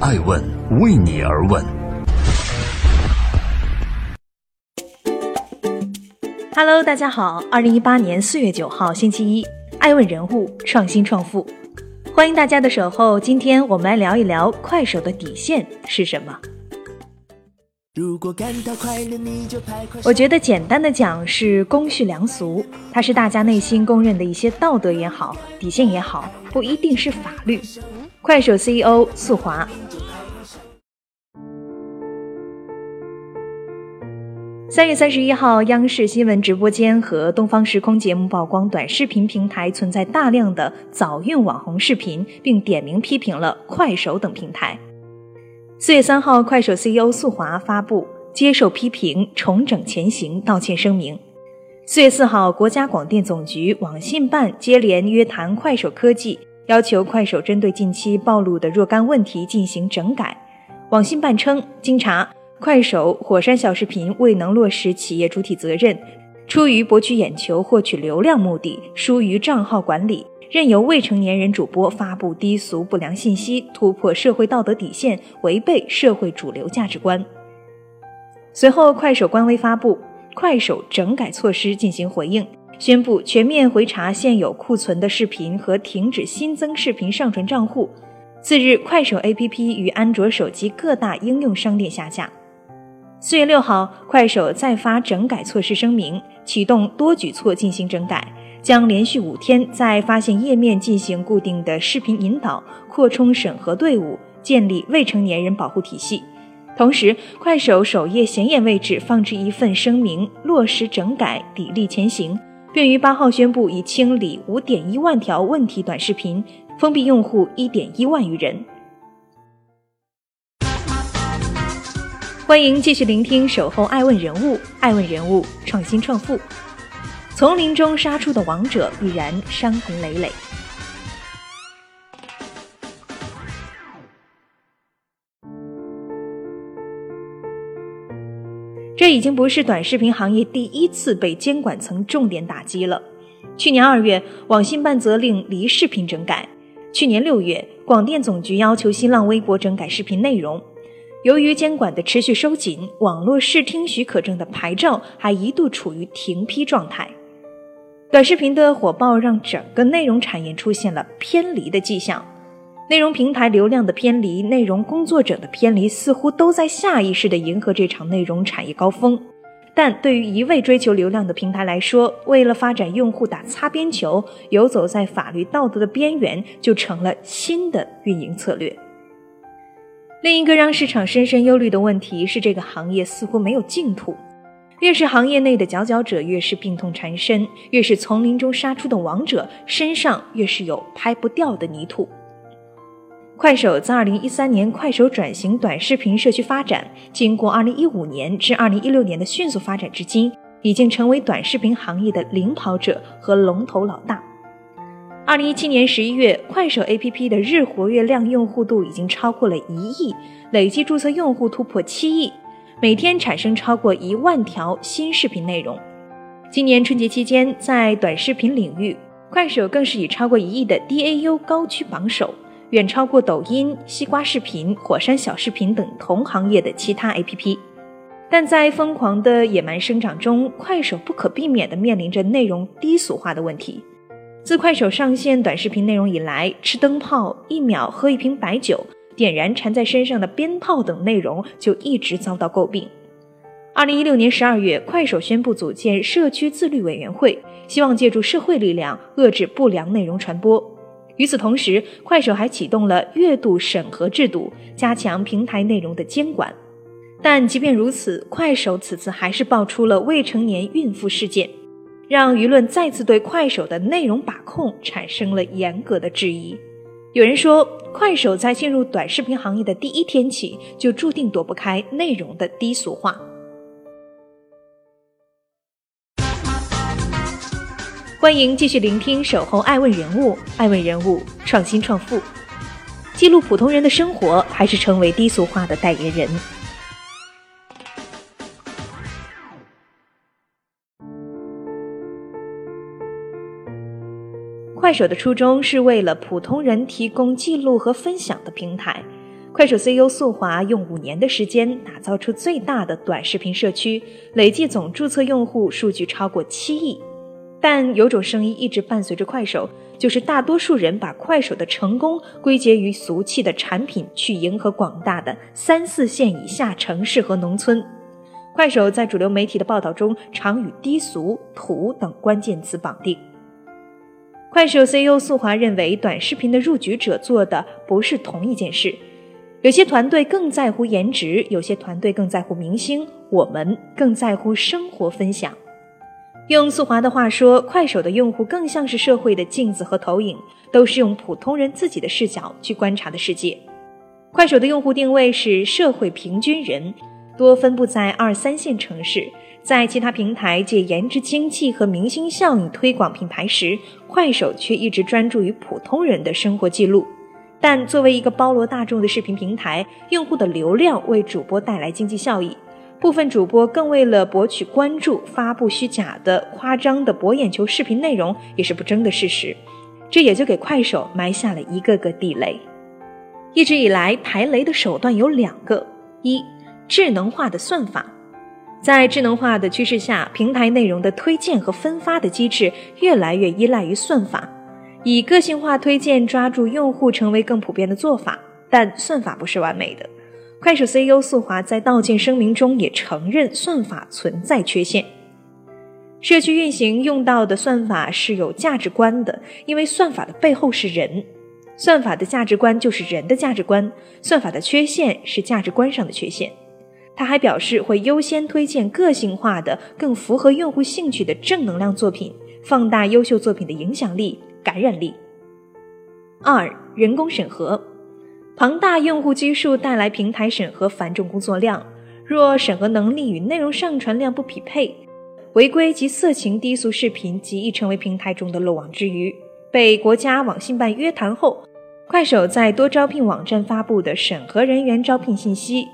爱问为你而问。Hello，大家好，二零一八年四月九号星期一，爱问人物创新创富，欢迎大家的守候。今天我们来聊一聊快手的底线是什么。我觉得简单的讲是公序良俗，它是大家内心公认的一些道德也好，底线也好，不一定是法律。快手 CEO 速滑。三月三十一号，央视新闻直播间和东方时空节目曝光短视频平台存在大量的早孕网红视频，并点名批评了快手等平台。四月三号，快手 CEO 速滑发布接受批评、重整前行道歉声明。四月四号，国家广电总局网信办接连约谈快手科技，要求快手针对近期暴露的若干问题进行整改。网信办称，经查。快手火山小视频未能落实企业主体责任，出于博取眼球、获取流量目的，疏于账号管理，任由未成年人主播发布低俗不良信息，突破社会道德底线，违背社会主流价值观。随后，快手官微发布快手整改措施进行回应，宣布全面回查现有库存的视频和停止新增视频上传账户。次日，快手 APP 与安卓手机各大应用商店下架。四月六号，快手再发整改措施声明，启动多举措进行整改，将连续五天在发现页面进行固定的视频引导，扩充审核队伍，建立未成年人保护体系。同时，快手首页显眼位置放置一份声明，落实整改，砥砺前行，并于八号宣布已清理五点一万条问题短视频，封闭用户一点一万余人。欢迎继续聆听《守候爱问人物》，爱问人物创新创富。丛林中杀出的王者，必然伤痕累累。这已经不是短视频行业第一次被监管层重点打击了。去年二月，网信办责令离视频整改；去年六月，广电总局要求新浪微博整改视频内容。由于监管的持续收紧，网络视听许可证的牌照还一度处于停批状态。短视频的火爆让整个内容产业出现了偏离的迹象，内容平台流量的偏离，内容工作者的偏离，似乎都在下意识地迎合这场内容产业高峰。但对于一味追求流量的平台来说，为了发展用户打擦边球，游走在法律道德的边缘，就成了新的运营策略。另一个让市场深深忧虑的问题是，这个行业似乎没有净土。越是行业内的佼佼者，越是病痛缠身；越是丛林中杀出的王者，身上越是有拍不掉的泥土。快手自2013年快手转型短视频社区发展，经过2015年至2016年的迅速发展，至今已经成为短视频行业的领跑者和龙头老大。二零一七年十一月，快手 APP 的日活跃量用户度已经超过了一亿，累计注册用户突破七亿，每天产生超过一万条新视频内容。今年春节期间，在短视频领域，快手更是以超过一亿的 DAU 高居榜首，远超过抖音、西瓜视频、火山小视频等同行业的其他 APP。但在疯狂的野蛮生长中，快手不可避免地面临着内容低俗化的问题。自快手上线短视频内容以来，吃灯泡、一秒喝一瓶白酒、点燃缠在身上的鞭炮等内容就一直遭到诟病。二零一六年十二月，快手宣布组建社区自律委员会，希望借助社会力量遏制不良内容传播。与此同时，快手还启动了月度审核制度，加强平台内容的监管。但即便如此，快手此次还是爆出了未成年孕妇事件。让舆论再次对快手的内容把控产生了严格的质疑。有人说，快手在进入短视频行业的第一天起，就注定躲不开内容的低俗化。欢迎继续聆听《守候爱问人物》，爱问人物创新创富，记录普通人的生活，还是成为低俗化的代言人？快手的初衷是为了普通人提供记录和分享的平台。快手 CEO 速滑用五年的时间打造出最大的短视频社区，累计总注册用户数据超过七亿。但有种声音一直伴随着快手，就是大多数人把快手的成功归结于俗气的产品，去迎合广大的三四线以下城市和农村。快手在主流媒体的报道中，常与低俗、土等关键词绑定。快手 CEO 速滑认为，短视频的入局者做的不是同一件事。有些团队更在乎颜值，有些团队更在乎明星，我们更在乎生活分享。用素华的话说，快手的用户更像是社会的镜子和投影，都是用普通人自己的视角去观察的世界。快手的用户定位是社会平均人，多分布在二三线城市。在其他平台借颜值经济和明星效应推广品牌时，快手却一直专注于普通人的生活记录。但作为一个包罗大众的视频平台，用户的流量为主播带来经济效益，部分主播更为了博取关注，发布虚假的、夸张的博眼球视频内容，也是不争的事实。这也就给快手埋下了一个个地雷。一直以来，排雷的手段有两个：一、智能化的算法，在智能化的趋势下，平台内容的推荐和分发的机制越来越依赖于算法。以个性化推荐抓住用户成为更普遍的做法，但算法不是完美的。快手 CEO 速华在道歉声明中也承认算法存在缺陷。社区运行用到的算法是有价值观的，因为算法的背后是人，算法的价值观就是人的价值观。算法的缺陷是价值观上的缺陷。他还表示会优先推荐个性化的、更符合用户兴趣的正能量作品，放大优秀作品的影响力。感染力。二、人工审核，庞大用户基数带来平台审核繁重工作量。若审核能力与内容上传量不匹配，违规及色情低俗视频极易成为平台中的漏网之鱼。被国家网信办约谈后，快手在多招聘网站发布的审核人员招聘信息，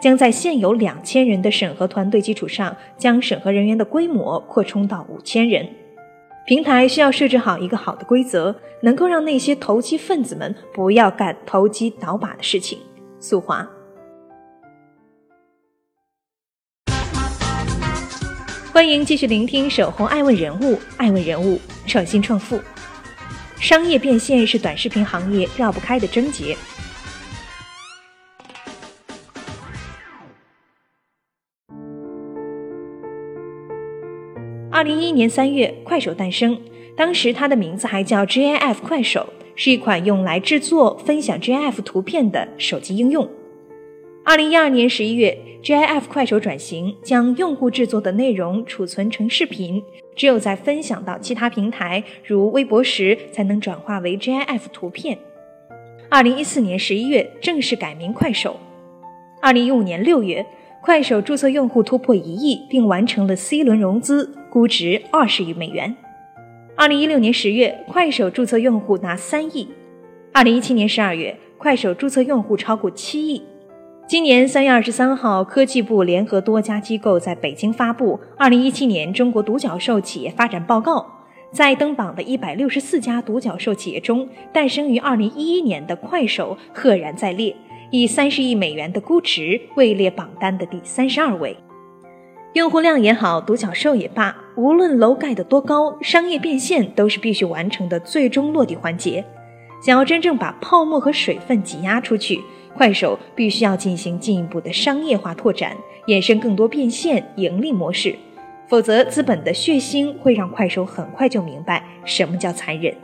将在现有两千人的审核团队基础上，将审核人员的规模扩充到五千人。平台需要设置好一个好的规则，能够让那些投机分子们不要干投机倒把的事情。速滑，欢迎继续聆听《守候爱问人物》，爱问人物创新创富，商业变现是短视频行业绕不开的症结。二零一一年三月，快手诞生。当时它的名字还叫 GIF 快手，是一款用来制作、分享 GIF 图片的手机应用。二零一二年十一月，GIF 快手转型，将用户制作的内容储存成视频，只有在分享到其他平台，如微博时，才能转化为 GIF 图片。二零一四年十一月，正式改名快手。二零一五年六月。快手注册用户突破一亿，并完成了 C 轮融资，估值二十亿美元。二零一六年十月，快手注册用户达三亿。二零一七年十二月，快手注册用户超过七亿。今年三月二十三号，科技部联合多家机构在北京发布《二零一七年中国独角兽企业发展报告》，在登榜的一百六十四家独角兽企业中，诞生于二零一一年的快手赫然在列。以三十亿美元的估值位列榜单的第三十二位，用户量也好，独角兽也罢，无论楼盖得多高，商业变现都是必须完成的最终落地环节。想要真正把泡沫和水分挤压出去，快手必须要进行进一步的商业化拓展，衍生更多变现盈利模式，否则资本的血腥会让快手很快就明白什么叫残忍。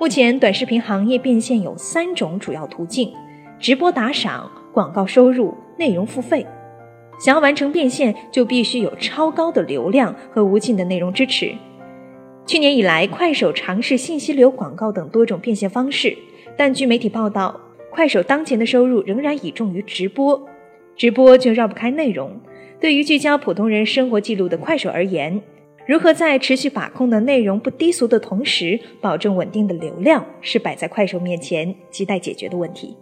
目前，短视频行业变现有三种主要途径。直播打赏、广告收入、内容付费，想要完成变现，就必须有超高的流量和无尽的内容支持。去年以来，快手尝试信息流广告等多种变现方式，但据媒体报道，快手当前的收入仍然倚重于直播，直播就绕不开内容。对于聚焦普通人生活记录的快手而言，如何在持续把控的内容不低俗的同时，保证稳定的流量，是摆在快手面前亟待解决的问题。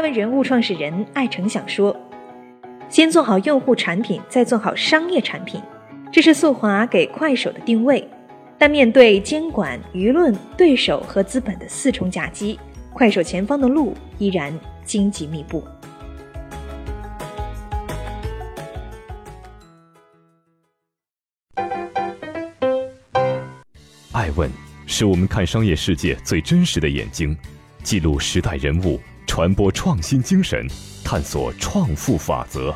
爱问人物创始人艾成想说：“先做好用户产品，再做好商业产品，这是速滑给快手的定位。但面对监管、舆论、对手和资本的四重夹击，快手前方的路依然荆棘密布。爱问是我们看商业世界最真实的眼睛，记录时代人物，传播创新精神，探索创富法则。